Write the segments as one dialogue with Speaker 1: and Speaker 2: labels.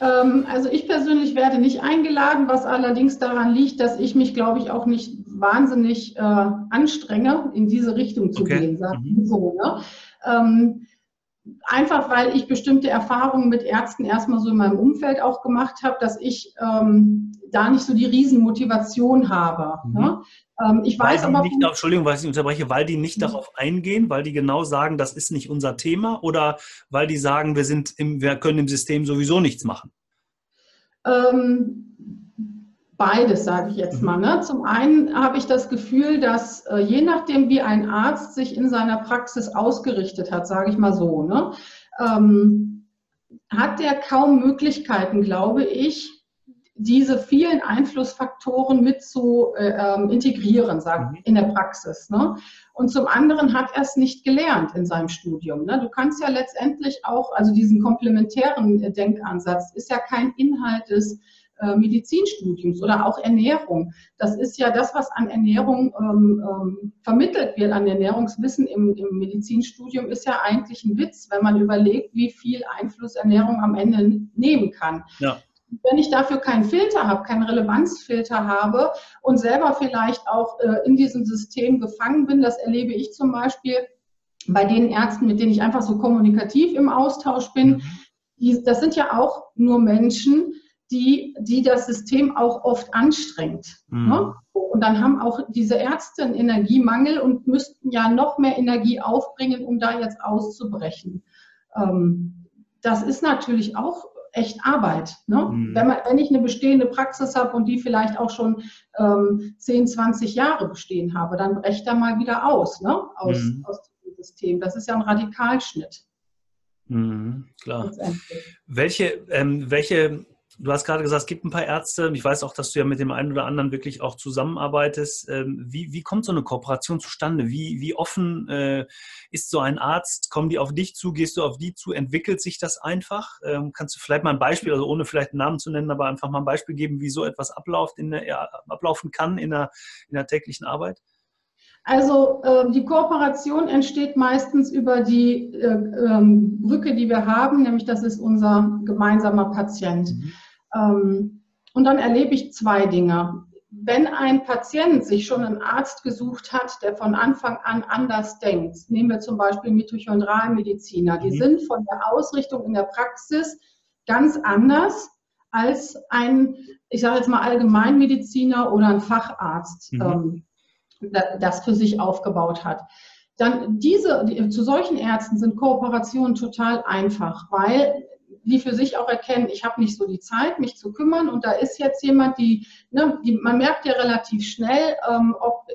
Speaker 1: Ähm, also ich persönlich werde nicht eingeladen, was allerdings daran liegt, dass ich mich, glaube ich, auch nicht wahnsinnig äh, anstrenge, in diese Richtung zu okay. gehen, sagen mhm. so. Ne? Ähm, einfach weil ich bestimmte Erfahrungen mit Ärzten erstmal so in meinem Umfeld auch gemacht habe, dass ich ähm, da nicht so die Riesenmotivation habe. Mhm. Ne? Ähm, ich weil weiß aber.
Speaker 2: Nicht, Entschuldigung, weil ich unterbreche, weil die nicht mhm. darauf eingehen, weil die genau sagen, das ist nicht unser Thema oder weil die sagen, wir, sind im, wir können im System sowieso nichts machen?
Speaker 1: Ähm, beides, sage ich jetzt mhm. mal. Ne? Zum einen habe ich das Gefühl, dass äh, je nachdem, wie ein Arzt sich in seiner Praxis ausgerichtet hat, sage ich mal so, ne? ähm, hat der kaum Möglichkeiten, glaube ich, diese vielen Einflussfaktoren mit zu äh, ähm, integrieren, sagt mhm. in der Praxis. Ne? Und zum anderen hat er es nicht gelernt in seinem Studium. Ne? Du kannst ja letztendlich auch, also diesen komplementären äh, Denkansatz ist ja kein Inhalt des äh, Medizinstudiums oder auch Ernährung. Das ist ja das, was an Ernährung ähm, ähm, vermittelt wird, an Ernährungswissen im, im, Medizinstudium, ist ja eigentlich ein Witz, wenn man überlegt, wie viel Einfluss Ernährung am Ende nehmen kann. Ja wenn ich dafür keinen Filter habe, keinen Relevanzfilter habe und selber vielleicht auch äh, in diesem System gefangen bin, das erlebe ich zum Beispiel bei den Ärzten, mit denen ich einfach so kommunikativ im Austausch bin. Mhm. Die, das sind ja auch nur Menschen, die, die das System auch oft anstrengt. Mhm. Ne? Und dann haben auch diese Ärzte einen Energiemangel und müssten ja noch mehr Energie aufbringen, um da jetzt auszubrechen. Ähm, das ist natürlich auch echt Arbeit. Ne? Mhm. Wenn, man, wenn ich eine bestehende Praxis habe und die vielleicht auch schon ähm, 10, 20 Jahre bestehen habe, dann brecht da mal wieder aus, ne? aus, mhm. aus dem System. Das ist ja ein Radikalschnitt.
Speaker 2: Mhm, klar. Welche, ähm, welche Du hast gerade gesagt, es gibt ein paar Ärzte. Ich weiß auch, dass du ja mit dem einen oder anderen wirklich auch zusammenarbeitest. Ähm, wie, wie kommt so eine Kooperation zustande? Wie, wie offen äh, ist so ein Arzt? Kommen die auf dich zu? Gehst du auf die zu? Entwickelt sich das einfach? Ähm, kannst du vielleicht mal ein Beispiel, also ohne vielleicht einen Namen zu nennen, aber einfach mal ein Beispiel geben, wie so etwas abläuft in der, ja, ablaufen kann in der, in der täglichen Arbeit?
Speaker 1: Also äh, die Kooperation entsteht meistens über die äh, ähm, Brücke, die wir haben, nämlich das ist unser gemeinsamer Patient. Mhm. Ähm, und dann erlebe ich zwei Dinge. Wenn ein Patient sich schon einen Arzt gesucht hat, der von Anfang an anders denkt, nehmen wir zum Beispiel Mitochondrialmediziner, die mhm. sind von der Ausrichtung in der Praxis ganz anders als ein, ich sage jetzt mal Allgemeinmediziner oder ein Facharzt mhm. ähm, das für sich aufgebaut hat. Dann diese, die, zu solchen Ärzten sind Kooperationen total einfach, weil die für sich auch erkennen, ich habe nicht so die Zeit, mich zu kümmern. Und da ist jetzt jemand, die, ne, die man merkt ja relativ schnell, ähm, ob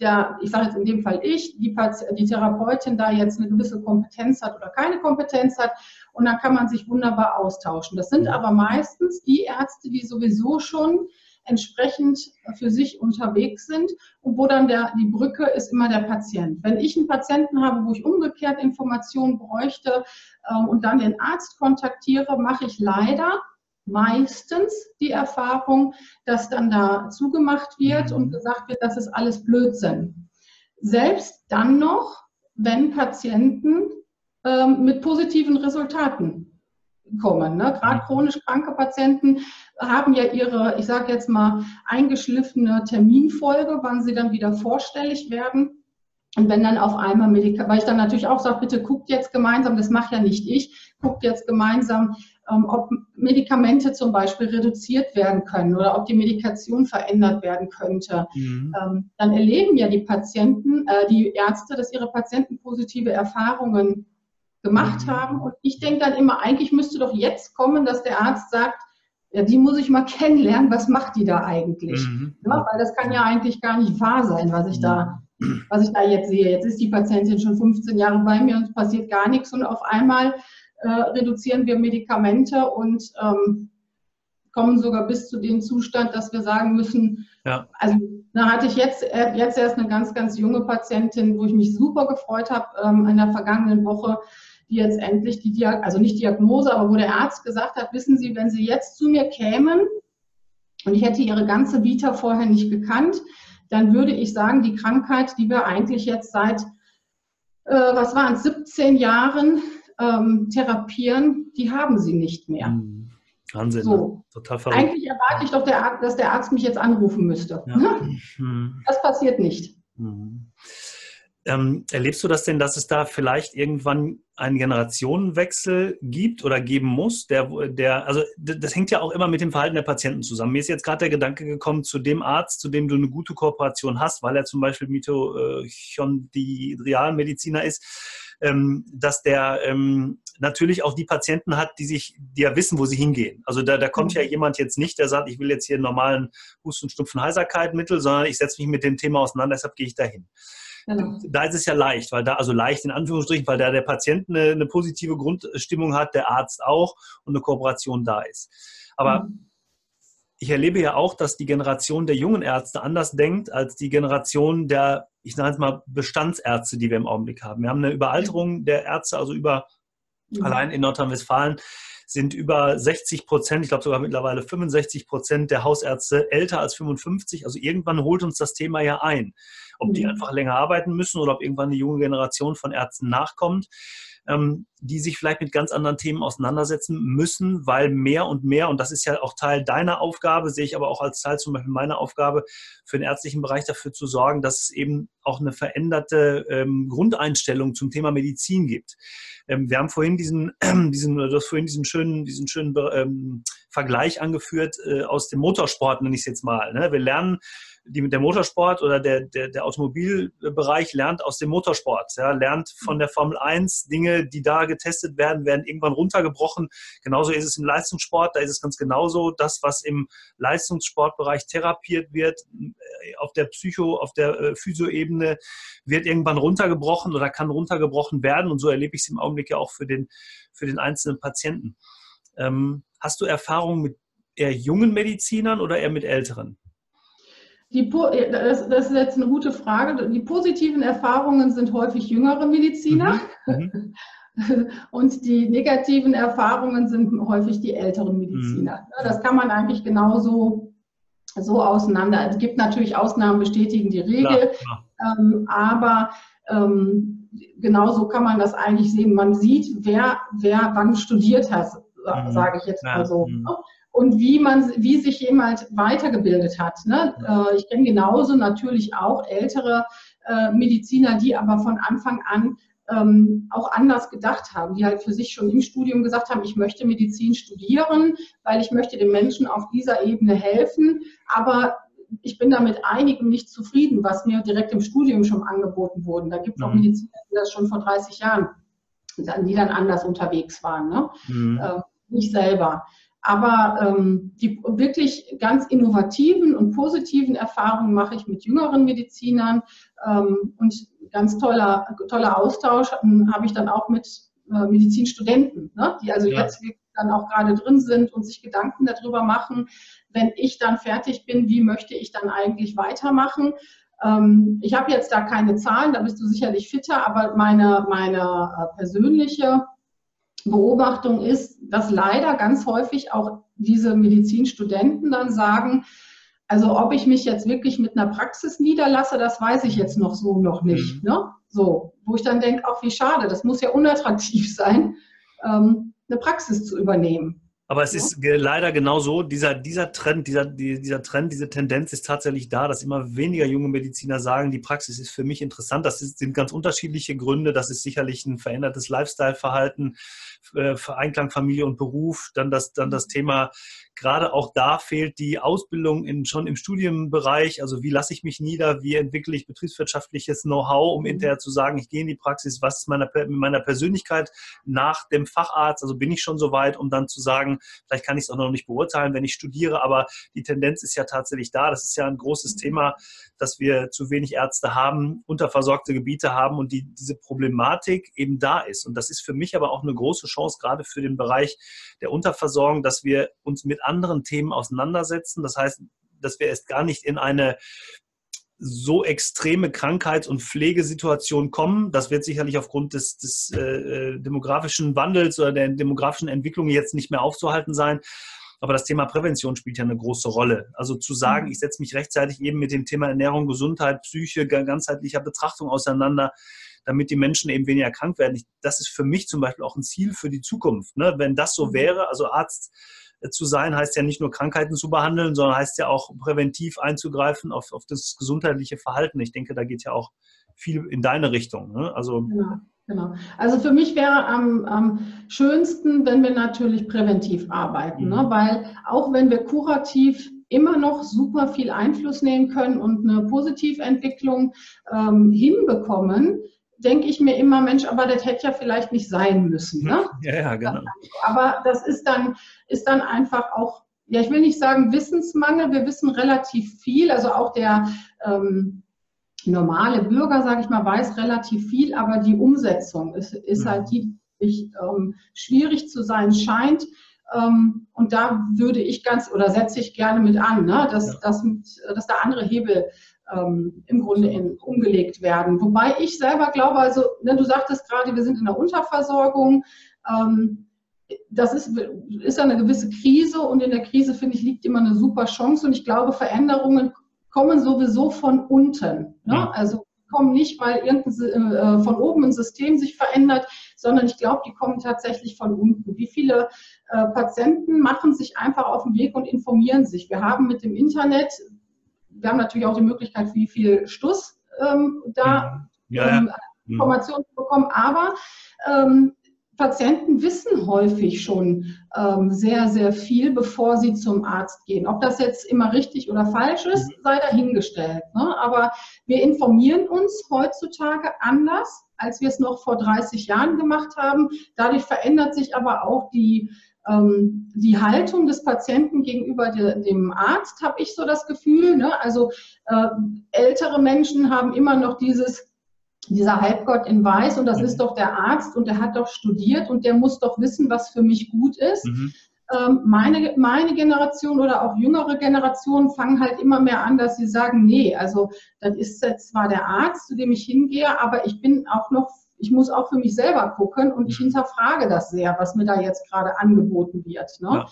Speaker 1: der, ich sage jetzt in dem Fall ich, die, die Therapeutin da jetzt eine gewisse Kompetenz hat oder keine Kompetenz hat. Und dann kann man sich wunderbar austauschen. Das sind aber meistens die Ärzte, die sowieso schon entsprechend für sich unterwegs sind und wo dann der, die Brücke ist immer der Patient. Wenn ich einen Patienten habe, wo ich umgekehrt Informationen bräuchte äh, und dann den Arzt kontaktiere, mache ich leider meistens die Erfahrung, dass dann da zugemacht wird und mhm. gesagt wird, das ist alles Blödsinn. Selbst dann noch, wenn Patienten ähm, mit positiven Resultaten kommen. Ne? Gerade mhm. chronisch kranke Patienten haben ja ihre, ich sage jetzt mal, eingeschliffene Terminfolge, wann sie dann wieder vorstellig werden. Und wenn dann auf einmal Medikamente, weil ich dann natürlich auch sage, bitte guckt jetzt gemeinsam, das mache ja nicht ich, guckt jetzt gemeinsam, ähm, ob Medikamente zum Beispiel reduziert werden können oder ob die Medikation verändert werden könnte. Mhm. Ähm, dann erleben ja die Patienten, äh, die Ärzte, dass ihre Patienten positive Erfahrungen gemacht mhm. haben. Und ich denke dann immer, eigentlich müsste doch jetzt kommen, dass der Arzt sagt, ja, die muss ich mal kennenlernen, was macht die da eigentlich? Mhm. Ja, weil das kann ja eigentlich gar nicht wahr sein, was ich da, mhm. was ich da jetzt sehe. Jetzt ist die Patientin schon 15 Jahre bei mir und es passiert gar nichts und auf einmal äh, reduzieren wir Medikamente und ähm, kommen sogar bis zu dem Zustand, dass wir sagen müssen, ja. also da hatte ich jetzt, äh, jetzt erst eine ganz, ganz junge Patientin, wo ich mich super gefreut habe ähm, in der vergangenen Woche, die jetzt endlich die Diagnose, also nicht Diagnose, aber wo der Arzt gesagt hat, wissen Sie, wenn Sie jetzt zu mir kämen und ich hätte Ihre ganze Vita vorher nicht gekannt, dann würde ich sagen, die Krankheit, die wir eigentlich jetzt seit, äh, was waren es, 17 Jahren ähm, therapieren, die haben Sie nicht mehr. Mhm. Wahnsinn, so. Ne? total verrückt. Eigentlich erwarte ich doch, der dass der Arzt mich jetzt anrufen müsste. Ja. Mhm. Das passiert nicht. Mhm.
Speaker 2: Ähm, erlebst du das denn, dass es da vielleicht irgendwann einen Generationenwechsel gibt oder geben muss? Der, der, also das hängt ja auch immer mit dem Verhalten der Patienten zusammen. Mir ist jetzt gerade der Gedanke gekommen, zu dem Arzt, zu dem du eine gute Kooperation hast, weil er zum Beispiel Mitochondrialmediziner ist, ähm, dass der ähm, natürlich auch die Patienten hat, die sich, die ja wissen, wo sie hingehen. Also da, da kommt mhm. ja jemand jetzt nicht, der sagt, ich will jetzt hier einen normalen Husten, Schnupfen, Heiserkeit Mittel, sondern ich setze mich mit dem Thema auseinander, deshalb gehe ich dahin. Genau. Da ist es ja leicht, weil da, also leicht in Anführungsstrichen, weil da der Patient eine, eine positive Grundstimmung hat, der Arzt auch und eine Kooperation da ist. Aber mhm. ich erlebe ja auch, dass die Generation der jungen Ärzte anders denkt als die Generation der, ich sage jetzt mal, Bestandsärzte, die wir im Augenblick haben. Wir haben eine Überalterung der Ärzte, also über mhm. allein in Nordrhein-Westfalen sind über 60 Prozent, ich glaube sogar mittlerweile 65 Prozent der Hausärzte älter als 55. Also irgendwann holt uns das Thema ja ein. Ob die mhm. einfach länger arbeiten müssen oder ob irgendwann eine junge Generation von Ärzten nachkommt ähm, die sich vielleicht mit ganz anderen Themen auseinandersetzen müssen, weil mehr und mehr, und das ist ja auch Teil deiner Aufgabe, sehe ich aber auch als Teil zum Beispiel meiner Aufgabe, für den ärztlichen Bereich dafür zu sorgen, dass es eben auch eine veränderte ähm, Grundeinstellung zum Thema Medizin gibt. Ähm, wir haben vorhin diesen, diesen, du hast vorhin diesen schönen, diesen schönen ähm, Vergleich angeführt äh, aus dem Motorsport, nenne ich es jetzt mal. Ne? Wir lernen die der Motorsport oder der, der, der Automobilbereich lernt aus dem Motorsport, ja, lernt von der Formel 1 Dinge, die da getestet werden, werden irgendwann runtergebrochen. Genauso ist es im Leistungssport, da ist es ganz genauso. Das, was im Leistungssportbereich therapiert wird, äh, auf der Psycho, auf der äh, Physioebene, wird irgendwann runtergebrochen oder kann runtergebrochen werden. Und so erlebe ich es im Augenblick ja auch für den, für den einzelnen Patienten. Ähm, hast du Erfahrung mit eher jungen Medizinern oder eher mit älteren?
Speaker 1: Die, äh, das, das, ist jetzt eine gute Frage. Die positiven Erfahrungen sind häufig jüngere Mediziner. Mhm. Mhm. Und die negativen Erfahrungen sind häufig die älteren Mediziner. Mhm. Das kann man eigentlich genauso so auseinander. Es gibt natürlich Ausnahmen, bestätigen die Regel, klar, klar. Ähm, aber ähm, genauso kann man das eigentlich sehen. Man sieht, wer, wer wann studiert hat, mhm. sage ich jetzt mal so. Mhm und wie man, wie sich jemand weitergebildet hat. Ne? Äh, ich kenne genauso natürlich auch ältere äh, Mediziner, die aber von Anfang an ähm, auch anders gedacht haben, die halt für sich schon im Studium gesagt haben, ich möchte Medizin studieren, weil ich möchte den Menschen auf dieser Ebene helfen, aber ich bin damit einigem nicht zufrieden, was mir direkt im Studium schon angeboten wurde. Da gibt es auch mhm. Mediziner, die das schon vor 30 Jahren, die dann anders unterwegs waren, ne? Mhm. Äh, nicht selber. Aber ähm, die wirklich ganz innovativen und positiven Erfahrungen mache ich mit jüngeren Medizinern ähm, und ganz toller, toller Austausch ähm, habe ich dann auch mit äh, Medizinstudenten, ne? die also ja. jetzt dann auch gerade drin sind und sich Gedanken darüber machen, wenn ich dann fertig bin, wie möchte ich dann eigentlich weitermachen. Ähm, ich habe jetzt da keine Zahlen, da bist du sicherlich fitter, aber meine, meine äh, persönliche Beobachtung ist, dass leider ganz häufig auch diese Medizinstudenten dann sagen, also ob ich mich jetzt wirklich mit einer Praxis niederlasse, das weiß ich jetzt noch so noch nicht. Mhm. Ne? So, wo ich dann denke, auch wie schade, das muss ja unattraktiv sein, ähm, eine Praxis zu übernehmen.
Speaker 2: Aber es ist leider genau so, dieser, dieser Trend, dieser, dieser Trend, diese Tendenz ist tatsächlich da, dass immer weniger junge Mediziner sagen, die Praxis ist für mich interessant. Das sind ganz unterschiedliche Gründe. Das ist sicherlich ein verändertes Lifestyle-Verhalten, äh, Einklang Familie und Beruf. Dann das, dann das Thema gerade auch da fehlt die Ausbildung in, schon im Studienbereich. Also wie lasse ich mich nieder? Wie entwickle ich betriebswirtschaftliches Know-how, um mhm. hinterher zu sagen, ich gehe in die Praxis. Was ist meine, mit meiner Persönlichkeit nach dem Facharzt? Also bin ich schon so weit, um dann zu sagen, vielleicht kann ich es auch noch nicht beurteilen, wenn ich studiere. Aber die Tendenz ist ja tatsächlich da. Das ist ja ein großes Thema, dass wir zu wenig Ärzte haben, unterversorgte Gebiete haben und die, diese Problematik eben da ist. Und das ist für mich aber auch eine große Chance, gerade für den Bereich der Unterversorgung, dass wir uns mit anderen Themen auseinandersetzen. Das heißt, dass wir erst gar nicht in eine so extreme Krankheits- und Pflegesituation kommen. Das wird sicherlich aufgrund des, des äh, äh, demografischen Wandels oder der demografischen Entwicklung jetzt nicht mehr aufzuhalten sein. Aber das Thema Prävention spielt ja eine große Rolle. Also zu sagen, mhm. ich setze mich rechtzeitig eben mit dem Thema Ernährung, Gesundheit, Psyche, ganzheitlicher Betrachtung auseinander, damit die Menschen eben weniger krank werden. das ist für mich zum Beispiel auch ein Ziel für die Zukunft. Ne? Wenn das so mhm. wäre, also Arzt zu sein, heißt ja nicht nur Krankheiten zu behandeln, sondern heißt ja auch präventiv einzugreifen auf, auf das gesundheitliche Verhalten. Ich denke, da geht ja auch viel in deine Richtung. Ne? Also
Speaker 1: ja. Genau. Also für mich wäre am, am schönsten, wenn wir natürlich präventiv arbeiten, ne? mhm. ne? weil auch wenn wir kurativ immer noch super viel Einfluss nehmen können und eine Positiventwicklung ähm, hinbekommen, denke ich mir immer, Mensch, aber das hätte ja vielleicht nicht sein müssen. Ne?
Speaker 2: Ja, ja, genau.
Speaker 1: Aber das ist dann, ist dann einfach auch, ja, ich will nicht sagen Wissensmangel, wir wissen relativ viel, also auch der ähm, normale Bürger, sage ich mal, weiß relativ viel, aber die Umsetzung ist, ist mhm. halt die, die ähm, schwierig zu sein scheint. Ähm, und da würde ich ganz oder setze ich gerne mit an, ne, dass, ja. dass, dass da andere Hebel ähm, im Grunde in, umgelegt werden. Wobei ich selber glaube, also ne, du sagtest gerade, wir sind in der Unterversorgung. Ähm, das ist, ist eine gewisse Krise und in der Krise, finde ich, liegt immer eine super Chance und ich glaube, Veränderungen kommen sowieso von unten. Ne? Also kommen nicht, weil irgendein, äh, von oben ein System sich verändert, sondern ich glaube, die kommen tatsächlich von unten. Wie viele äh, Patienten machen sich einfach auf den Weg und informieren sich? Wir haben mit dem Internet, wir haben natürlich auch die Möglichkeit, wie viel Stuss ähm, da ja, ja. Ähm, Informationen zu bekommen, aber ähm, Patienten wissen häufig schon ähm, sehr, sehr viel, bevor sie zum Arzt gehen. Ob das jetzt immer richtig oder falsch ist, mhm. sei dahingestellt. Ne? Aber wir informieren uns heutzutage anders, als wir es noch vor 30 Jahren gemacht haben. Dadurch verändert sich aber auch die, ähm, die Haltung des Patienten gegenüber de, dem Arzt, habe ich so das Gefühl. Ne? Also äh, ältere Menschen haben immer noch dieses dieser Halbgott in Weiß und das mhm. ist doch der Arzt und der hat doch studiert und der muss doch wissen, was für mich gut ist. Mhm. Ähm, meine, meine Generation oder auch jüngere Generationen fangen halt immer mehr an, dass sie sagen, nee, also das ist jetzt zwar der Arzt, zu dem ich hingehe, aber ich bin auch noch, ich muss auch für mich selber gucken und ich mhm. hinterfrage das sehr, was mir da jetzt gerade angeboten wird. Ne? Ja.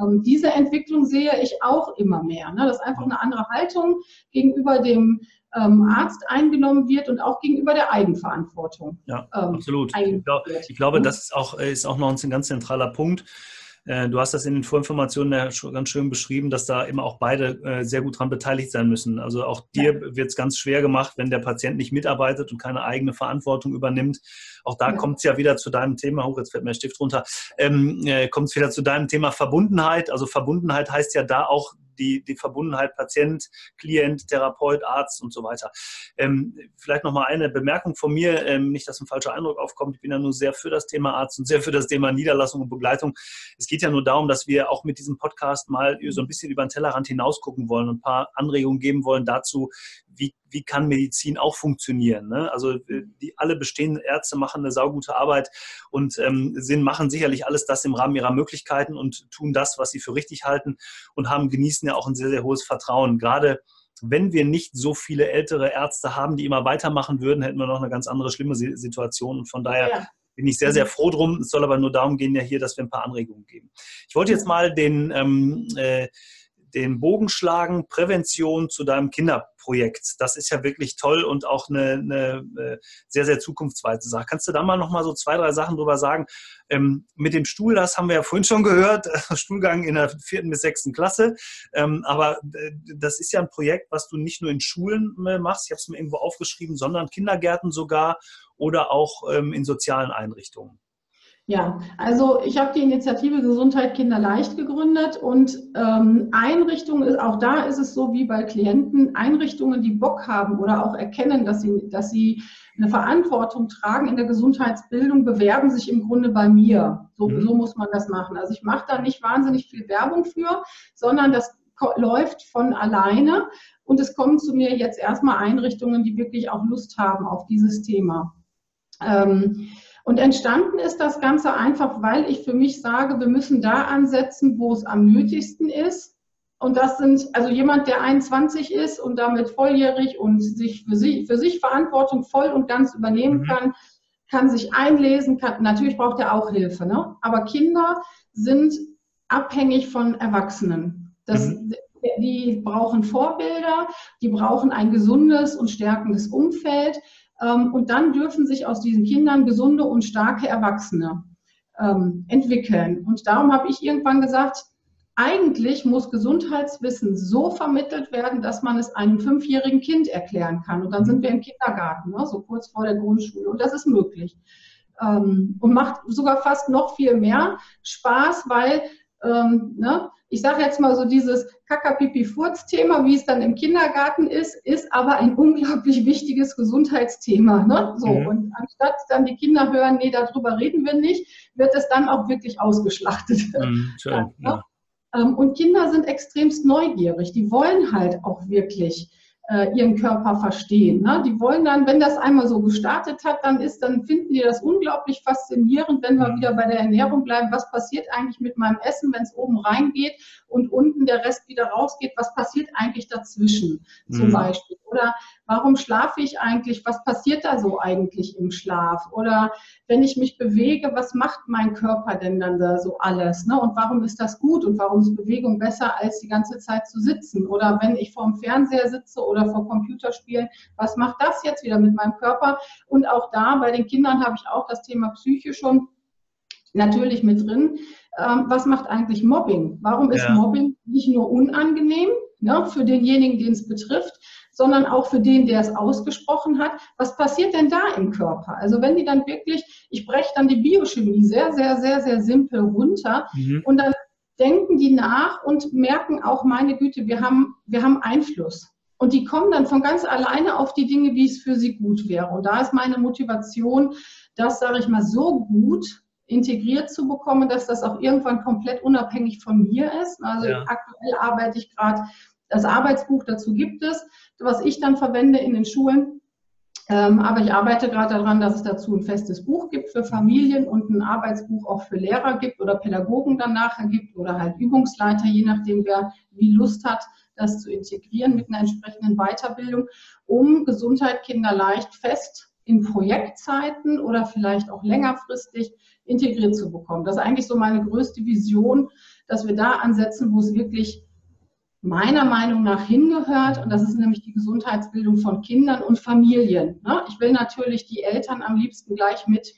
Speaker 1: Ähm, diese Entwicklung sehe ich auch immer mehr. Ne? Das ist einfach eine andere Haltung gegenüber dem ähm, Arzt eingenommen wird und auch gegenüber der Eigenverantwortung.
Speaker 2: Ja, ähm, absolut. Ich, glaub, ich, glaube, das ist auch, ist auch noch ein ganz zentraler Punkt. Äh, du hast das in den Vorinformationen ja schon ganz schön beschrieben, dass da immer auch beide äh, sehr gut daran beteiligt sein müssen. Also auch dir ja. wird es ganz schwer gemacht, wenn der Patient nicht mitarbeitet und keine eigene Verantwortung übernimmt. Auch da ja. kommt es ja wieder zu deinem Thema, hoch, jetzt fällt mir der Stift runter, ähm, äh, kommt es wieder zu deinem Thema Verbundenheit. Also Verbundenheit heißt ja da auch die, die Verbundenheit Patient, Klient, Therapeut, Arzt und so weiter. Ähm, vielleicht nochmal eine Bemerkung von mir, ähm, nicht, dass ein falscher Eindruck aufkommt. Ich bin ja nur sehr für das Thema Arzt und sehr für das Thema Niederlassung und Begleitung. Es geht ja nur darum, dass wir auch mit diesem Podcast mal so ein bisschen über den Tellerrand hinaus gucken wollen und ein paar Anregungen geben wollen dazu, wie, wie kann Medizin auch funktionieren. Ne? Also äh, die alle bestehenden Ärzte machen eine saugute Arbeit und ähm, sind, machen sicherlich alles das im Rahmen ihrer Möglichkeiten und tun das, was sie für richtig halten und haben genießen ja auch ein sehr, sehr hohes Vertrauen. Gerade wenn wir nicht so viele ältere Ärzte haben, die immer weitermachen würden, hätten wir noch eine ganz andere schlimme Situation. Und von daher ja. bin ich sehr, sehr froh drum. Es soll aber nur darum gehen, ja hier, dass wir ein paar Anregungen geben. Ich wollte jetzt mal den ähm, äh, den Bogen schlagen, Prävention zu deinem Kinderprojekt. Das ist ja wirklich toll und auch eine, eine äh, sehr, sehr zukunftsweite Sache. Kannst du da mal noch mal so zwei, drei Sachen drüber sagen? Ähm, mit dem Stuhl, das haben wir ja vorhin schon gehört, Stuhlgang in der vierten bis sechsten Klasse. Ähm, aber äh, das ist ja ein Projekt, was du nicht nur in Schulen äh, machst, ich habe es mir irgendwo aufgeschrieben, sondern Kindergärten sogar oder auch ähm, in sozialen Einrichtungen.
Speaker 1: Ja, also ich habe die Initiative Gesundheit Kinder leicht gegründet und ähm, Einrichtungen, ist, auch da ist es so wie bei Klienten, Einrichtungen, die Bock haben oder auch erkennen, dass sie, dass sie eine Verantwortung tragen in der Gesundheitsbildung, bewerben sich im Grunde bei mir. So, mhm. so muss man das machen. Also ich mache da nicht wahnsinnig viel Werbung für, sondern das läuft von alleine und es kommen zu mir jetzt erstmal Einrichtungen, die wirklich auch Lust haben auf dieses Thema. Ähm, und entstanden ist das Ganze einfach, weil ich für mich sage, wir müssen da ansetzen, wo es am nötigsten ist. Und das sind, also jemand, der 21 ist und damit volljährig und sich für sich, für sich Verantwortung voll und ganz übernehmen mhm. kann, kann sich einlesen, kann, natürlich braucht er auch Hilfe, ne? Aber Kinder sind abhängig von Erwachsenen. Das, mhm. Die brauchen Vorbilder, die brauchen ein gesundes und stärkendes Umfeld. Ähm, und dann dürfen sich aus diesen Kindern gesunde und starke Erwachsene ähm, entwickeln. Und darum habe ich irgendwann gesagt, eigentlich muss Gesundheitswissen so vermittelt werden, dass man es einem fünfjährigen Kind erklären kann. Und dann sind wir im Kindergarten, ne, so kurz vor der Grundschule. Und das ist möglich. Ähm, und macht sogar fast noch viel mehr Spaß, weil ähm, ne, ich sage jetzt mal so dieses Kaka-Pipi-Furz-Thema, wie es dann im Kindergarten ist, ist aber ein unglaublich wichtiges Gesundheitsthema. Ne? So, mhm. Und anstatt dann die Kinder hören, nee, darüber reden wir nicht, wird es dann auch wirklich ausgeschlachtet. Mhm, schön, ja, ne? ja. Ähm, und Kinder sind extremst neugierig. Die wollen halt auch wirklich äh, ihren Körper verstehen. Ne? Die wollen dann, wenn das einmal so gestartet hat, dann ist, dann finden die das unglaublich faszinierend, wenn wir mhm. wieder bei der Ernährung bleiben. Was passiert eigentlich mit meinem Essen, wenn es oben reingeht und unten der Rest wieder rausgeht? Was passiert eigentlich dazwischen zum mhm. Beispiel? Oder warum schlafe ich eigentlich? Was passiert da so eigentlich im Schlaf? Oder wenn ich mich bewege, was macht mein Körper denn dann da so alles? Ne? Und warum ist das gut? Und warum ist Bewegung besser, als die ganze Zeit zu sitzen? Oder wenn ich vorm Fernseher sitze oder vor Computerspielen, was macht das jetzt wieder mit meinem Körper? Und auch da bei den Kindern habe ich auch das Thema Psyche schon natürlich mit drin. Ähm, was macht eigentlich Mobbing? Warum ist ja. Mobbing nicht nur unangenehm ne, für denjenigen, den es betrifft, sondern auch für den, der es ausgesprochen hat. Was passiert denn da im Körper? Also wenn die dann wirklich, ich breche dann die Biochemie sehr, sehr, sehr, sehr simpel runter mhm. und dann denken die nach und merken auch, meine Güte, wir haben, wir haben Einfluss. Und die kommen dann von ganz alleine auf die Dinge, wie es für sie gut wäre. Und da ist meine Motivation, das, sage ich mal, so gut integriert zu bekommen, dass das auch irgendwann komplett unabhängig von mir ist. Also ja. aktuell arbeite ich gerade, das Arbeitsbuch dazu gibt es, was ich dann verwende in den Schulen. Ähm, aber ich arbeite gerade daran, dass es dazu ein festes Buch gibt für Familien und ein Arbeitsbuch auch für Lehrer gibt oder Pädagogen dann nachher gibt oder halt Übungsleiter, je nachdem, wer wie Lust hat, das zu integrieren mit einer entsprechenden Weiterbildung, um Gesundheit kinderleicht fest in Projektzeiten oder vielleicht auch längerfristig integriert zu bekommen. Das ist eigentlich so meine größte Vision, dass wir da ansetzen, wo es wirklich meiner Meinung nach hingehört. Und das ist nämlich die Gesundheitsbildung von Kindern und Familien. Ne? Ich will natürlich die Eltern am liebsten gleich mit,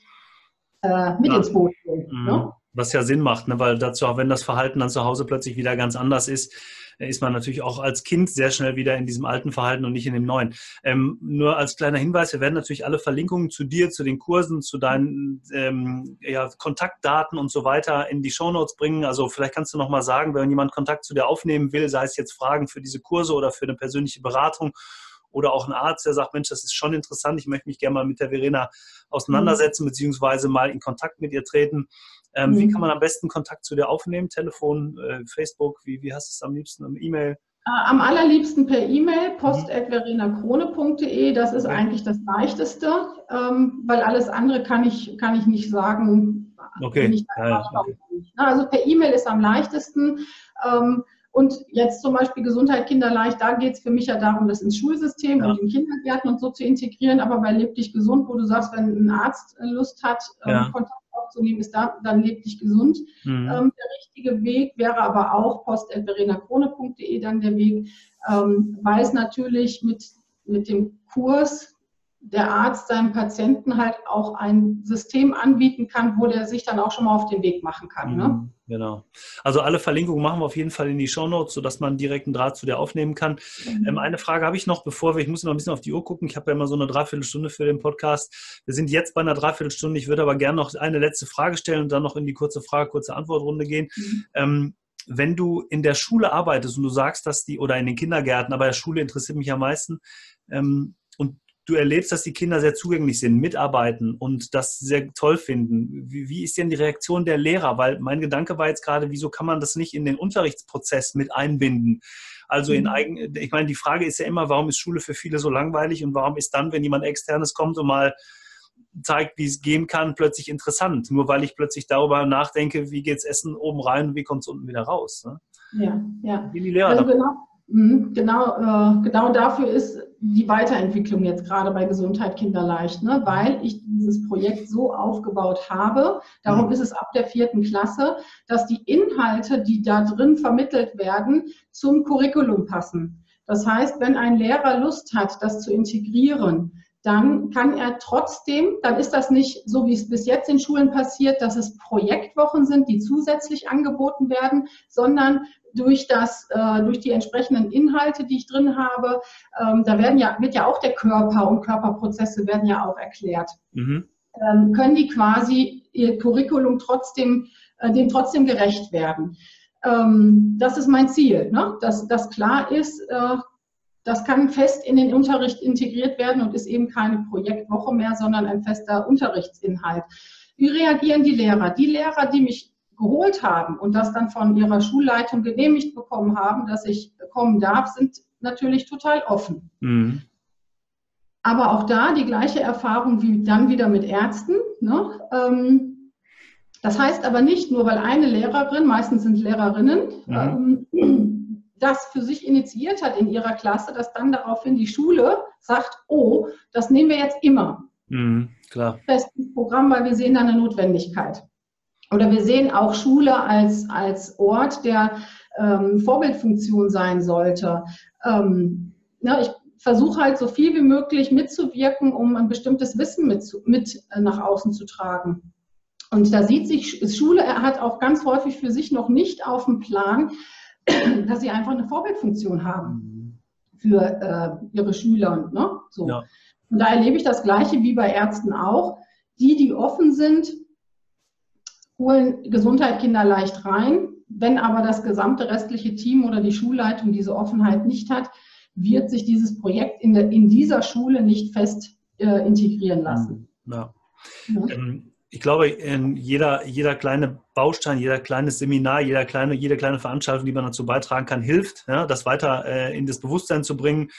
Speaker 1: äh, mit ja. ins Boot
Speaker 2: nehmen. Ne? Mhm. Was ja Sinn macht, ne? weil dazu, auch wenn das Verhalten dann zu Hause plötzlich wieder ganz anders ist, ist man natürlich auch als Kind sehr schnell wieder in diesem alten Verhalten und nicht in dem neuen. Ähm, nur als kleiner Hinweis, wir werden natürlich alle Verlinkungen zu dir, zu den Kursen, zu deinen ähm, ja, Kontaktdaten und so weiter in die Shownotes bringen. Also vielleicht kannst du noch mal sagen, wenn jemand Kontakt zu dir aufnehmen will, sei es jetzt Fragen für diese Kurse oder für eine persönliche Beratung oder auch ein Arzt, der sagt, Mensch, das ist schon interessant, ich möchte mich gerne mal mit der Verena auseinandersetzen, mhm. beziehungsweise mal in Kontakt mit ihr treten. Ähm, mhm. Wie kann man am besten Kontakt zu dir aufnehmen? Telefon, äh, Facebook, wie, wie hast du es am liebsten? E-Mail?
Speaker 1: Äh, am allerliebsten per E-Mail, post.verenakrone.de. Das ist okay. eigentlich das Leichteste, ähm, weil alles andere kann ich, kann ich nicht sagen.
Speaker 2: Okay. Ja, okay.
Speaker 1: Also per E-Mail ist am leichtesten. Ähm, und jetzt zum Beispiel Gesundheit kinderleicht, da geht es für mich ja darum, das ins Schulsystem ja. und in Kindergärten und so zu integrieren. Aber bei Leb dich gesund, wo du sagst, wenn ein Arzt Lust hat, ähm, ja. Kontakt aufzunehmen, ist da, dann leb dich gesund. Mhm. Ähm, der richtige Weg wäre aber auch post.verenakrone.de dann der Weg, ähm, weil es natürlich mit, mit dem Kurs der Arzt seinem Patienten halt auch ein System anbieten kann, wo der sich dann auch schon mal auf den Weg machen kann. Ne?
Speaker 2: Mhm, genau. Also alle Verlinkungen machen wir auf jeden Fall in die Show Notes, sodass man direkt einen Draht zu dir aufnehmen kann. Mhm. Ähm, eine Frage habe ich noch, bevor wir, ich muss noch ein bisschen auf die Uhr gucken. Ich habe ja immer so eine Dreiviertelstunde für den Podcast. Wir sind jetzt bei einer Dreiviertelstunde. Ich würde aber gerne noch eine letzte Frage stellen und dann noch in die kurze Frage, kurze Antwortrunde gehen. Mhm. Ähm, wenn du in der Schule arbeitest und du sagst, dass die, oder in den Kindergärten, aber der Schule interessiert mich am meisten, ähm, du erlebst, dass die Kinder sehr zugänglich sind, mitarbeiten und das sehr toll finden. Wie, wie, ist denn die Reaktion der Lehrer? Weil mein Gedanke war jetzt gerade, wieso kann man das nicht in den Unterrichtsprozess mit einbinden? Also in mhm. eigen, ich meine, die Frage ist ja immer, warum ist Schule für viele so langweilig und warum ist dann, wenn jemand externes kommt und mal zeigt, wie es gehen kann, plötzlich interessant. Nur weil ich plötzlich darüber nachdenke, wie geht's Essen oben rein und wie kommt es unten wieder raus. Ne?
Speaker 1: Ja, ja. Wie die Lehrer also genau, genau, äh, genau dafür ist die Weiterentwicklung jetzt gerade bei Gesundheit Kinderleicht, ne? weil ich dieses Projekt so aufgebaut habe. Darum mhm. ist es ab der vierten Klasse, dass die Inhalte, die da drin vermittelt werden, zum Curriculum passen. Das heißt, wenn ein Lehrer Lust hat, das zu integrieren, dann kann er trotzdem, dann ist das nicht so, wie es bis jetzt in Schulen passiert, dass es Projektwochen sind, die zusätzlich angeboten werden, sondern durch, das, äh, durch die entsprechenden Inhalte, die ich drin habe, ähm, da werden ja, wird ja auch der Körper und Körperprozesse werden ja auch erklärt. Mhm. Ähm, können die quasi ihr Curriculum trotzdem, äh, dem trotzdem gerecht werden. Ähm, das ist mein Ziel, ne? dass, dass klar ist, äh, das kann fest in den Unterricht integriert werden und ist eben keine Projektwoche mehr, sondern ein fester Unterrichtsinhalt. Wie reagieren die Lehrer? Die Lehrer, die mich geholt haben und das dann von ihrer Schulleitung genehmigt bekommen haben, dass ich kommen darf, sind natürlich total offen. Mhm. Aber auch da die gleiche Erfahrung wie dann wieder mit Ärzten. Ne? Ähm, das heißt aber nicht, nur weil eine Lehrerin, meistens sind Lehrerinnen, mhm. ähm, das für sich initiiert hat in ihrer Klasse, dass dann daraufhin die Schule sagt, oh, das nehmen wir jetzt immer. Mhm, klar. Festes Programm, weil wir sehen da eine Notwendigkeit. Oder wir sehen auch Schule als, als Ort, der ähm, Vorbildfunktion sein sollte. Ähm, ja, ich versuche halt so viel wie möglich mitzuwirken, um ein bestimmtes Wissen mit, mit äh, nach außen zu tragen. Und da sieht sich, Schule hat auch ganz häufig für sich noch nicht auf dem Plan, dass sie einfach eine Vorbildfunktion haben für äh, ihre Schüler. Ne? So. Ja. Und da erlebe ich das Gleiche wie bei Ärzten auch. Die, die offen sind, holen Gesundheit Kinder leicht rein. Wenn aber das gesamte restliche Team oder die Schulleitung diese Offenheit nicht hat, wird sich dieses Projekt in, der, in dieser Schule nicht fest äh, integrieren lassen. Ja.
Speaker 2: Ja. Ähm, ich glaube, jeder, jeder kleine Baustein, jeder kleine Seminar, jeder kleine, jede kleine Veranstaltung, die man dazu beitragen kann, hilft, ja, das weiter äh, in das Bewusstsein zu bringen.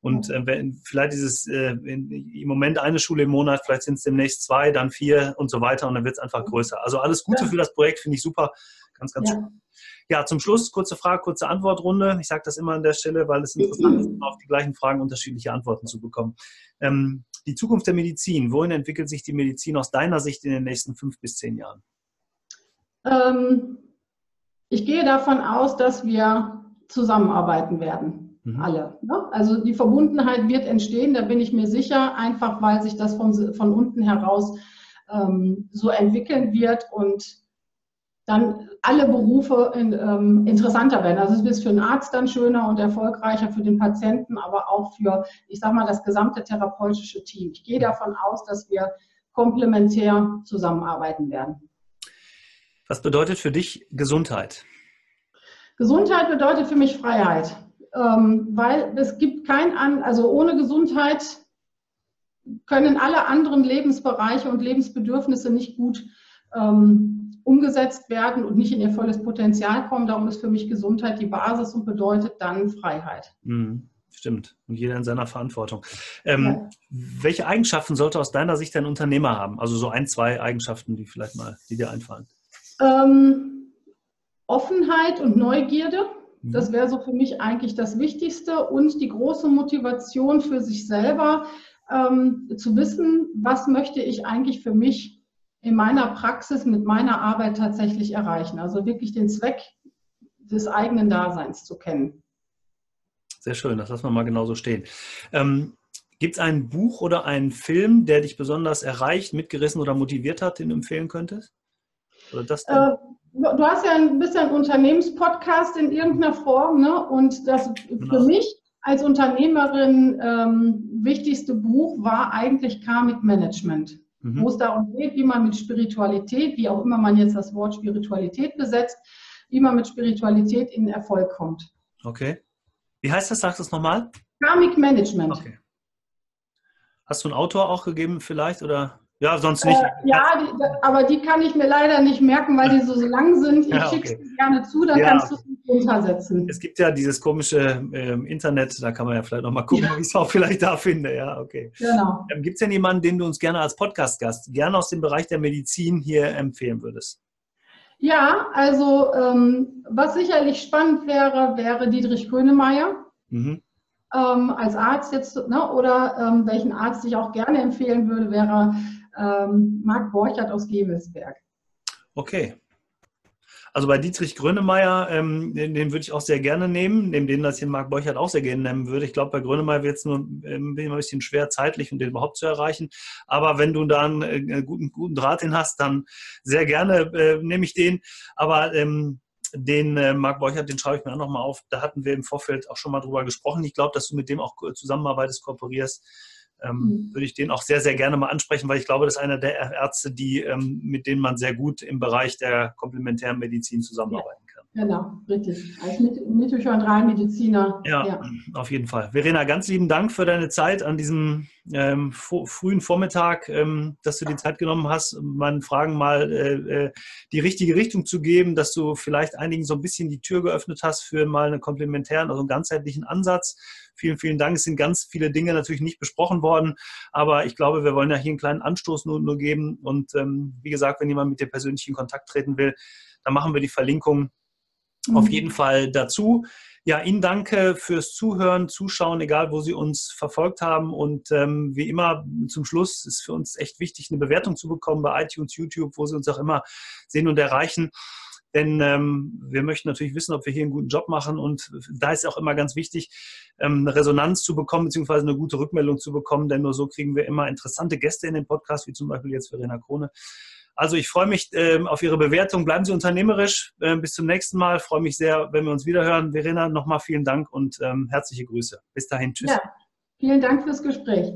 Speaker 2: Und äh, wenn, vielleicht ist es äh, im Moment eine Schule im Monat, vielleicht sind es demnächst zwei, dann vier und so weiter und dann wird es einfach größer. Also alles Gute ja. für das Projekt, finde ich super. Ganz, ganz ja. schön. Ja, zum Schluss kurze Frage, kurze Antwortrunde. Ich sage das immer an der Stelle, weil es interessant ist, auf die gleichen Fragen unterschiedliche Antworten zu bekommen. Ähm, die Zukunft der Medizin, wohin entwickelt sich die Medizin aus deiner Sicht in den nächsten fünf bis zehn Jahren?
Speaker 1: Ähm, ich gehe davon aus, dass wir zusammenarbeiten werden. Mhm. Alle. Ne? Also die Verbundenheit wird entstehen, da bin ich mir sicher, einfach weil sich das von, von unten heraus ähm, so entwickeln wird und dann alle Berufe in, ähm, interessanter werden. Also es wird für den Arzt dann schöner und erfolgreicher, für den Patienten, aber auch für, ich sage mal, das gesamte therapeutische Team. Ich gehe davon aus, dass wir komplementär zusammenarbeiten werden.
Speaker 2: Was bedeutet für dich Gesundheit?
Speaker 1: Gesundheit bedeutet für mich Freiheit, ähm, weil es gibt kein an, also ohne Gesundheit können alle anderen Lebensbereiche und Lebensbedürfnisse nicht gut ähm, umgesetzt werden und nicht in ihr volles Potenzial kommen. Darum ist für mich Gesundheit die Basis und bedeutet dann Freiheit.
Speaker 2: Mhm. Stimmt. Und jeder in seiner Verantwortung. Ähm, ja. Welche Eigenschaften sollte aus deiner Sicht ein Unternehmer haben? Also so ein, zwei Eigenschaften, die vielleicht mal, die dir einfallen.
Speaker 1: Ähm, Offenheit und Neugierde. Das wäre so für mich eigentlich das Wichtigste und die große Motivation für sich selber, ähm, zu wissen, was möchte ich eigentlich für mich in meiner Praxis mit meiner Arbeit tatsächlich erreichen. Also wirklich den Zweck des eigenen Daseins zu kennen.
Speaker 2: Sehr schön, das lassen wir mal genauso stehen. Ähm, Gibt es ein Buch oder einen Film, der dich besonders erreicht, mitgerissen oder motiviert hat, den du empfehlen könntest?
Speaker 1: Oder das äh, du hast ja ein bisschen Unternehmenspodcast in irgendeiner Form, ne? Und das genau. für mich als Unternehmerin ähm, wichtigste Buch war eigentlich Karmic Management mhm. wo es darum geht, wie man mit Spiritualität, wie auch immer man jetzt das Wort Spiritualität besetzt, wie man mit Spiritualität in Erfolg kommt.
Speaker 2: Okay. Wie heißt das? Sag das nochmal.
Speaker 1: Karmic Management. Okay.
Speaker 2: Hast du einen Autor auch gegeben vielleicht oder? Ja, sonst nicht. Äh,
Speaker 1: ja, die, aber die kann ich mir leider nicht merken, weil die so, lang sind. Ich ja, okay. schicke sie gerne zu, dann ja, kannst du es untersetzen.
Speaker 2: Es gibt ja dieses komische ähm, Internet, da kann man ja vielleicht nochmal gucken, ja. wie ich es auch vielleicht da finde. Ja, okay. Genau. Ähm, gibt es denn jemanden, den du uns gerne als Podcast-Gast, gerne aus dem Bereich der Medizin hier empfehlen würdest?
Speaker 1: Ja, also ähm, was sicherlich spannend wäre, wäre Dietrich Grönemeyer. Mhm. Ähm, als Arzt jetzt, ne, oder ähm, welchen Arzt ich auch gerne empfehlen würde, wäre ähm, Marc Borchert aus Gevelsberg.
Speaker 2: Okay. Also bei Dietrich Grönemeyer, ähm, den, den, würde ich auch sehr gerne nehmen, neben den das hier Marc Borchert auch sehr gerne nehmen würde. Ich glaube, bei Grönemeyer wird es nur ähm, ein bisschen schwer zeitlich, um den überhaupt zu erreichen. Aber wenn du da einen, äh, guten, guten Draht hin hast, dann sehr gerne äh, nehme ich den. Aber ähm, den äh, Marc Borchert, den schreibe ich mir auch nochmal auf. Da hatten wir im Vorfeld auch schon mal drüber gesprochen. Ich glaube, dass du mit dem auch zusammenarbeitest, kooperierst ähm, mhm. würde ich den auch sehr, sehr gerne mal ansprechen, weil ich glaube, das ist einer der Ärzte, die, ähm, mit denen man sehr gut im Bereich der komplementären Medizin zusammenarbeiten kann.
Speaker 1: Genau, richtig. Als Mitochondrialmediziner.
Speaker 2: Ja, ja, auf jeden Fall. Verena, ganz lieben Dank für deine Zeit an diesem ähm, frühen Vormittag, ähm, dass du die Zeit genommen hast, meinen Fragen mal äh, äh, die richtige Richtung zu geben, dass du vielleicht einigen so ein bisschen die Tür geöffnet hast für mal einen komplementären, also einen ganzheitlichen Ansatz. Vielen, vielen Dank. Es sind ganz viele Dinge natürlich nicht besprochen worden, aber ich glaube, wir wollen ja hier einen kleinen Anstoß nur, nur geben. Und ähm, wie gesagt, wenn jemand mit dir persönlich in Kontakt treten will, dann machen wir die Verlinkung mhm. auf jeden Fall dazu. Ja, Ihnen danke fürs Zuhören, Zuschauen, egal wo Sie uns verfolgt haben. Und ähm, wie immer zum Schluss ist für uns echt wichtig, eine Bewertung zu bekommen bei iTunes, YouTube, wo Sie uns auch immer sehen und erreichen. Denn ähm, wir möchten natürlich wissen, ob wir hier einen guten Job machen. Und da ist auch immer ganz wichtig, ähm, eine Resonanz zu bekommen, beziehungsweise eine gute Rückmeldung zu bekommen. Denn nur so kriegen wir immer interessante Gäste in den Podcast, wie zum Beispiel jetzt Verena Krone. Also ich freue mich ähm, auf Ihre Bewertung. Bleiben Sie unternehmerisch. Ähm, bis zum nächsten Mal. Ich freue mich sehr, wenn wir uns wiederhören. Verena, nochmal vielen Dank und ähm, herzliche Grüße. Bis dahin. Tschüss. Ja,
Speaker 1: vielen Dank fürs Gespräch.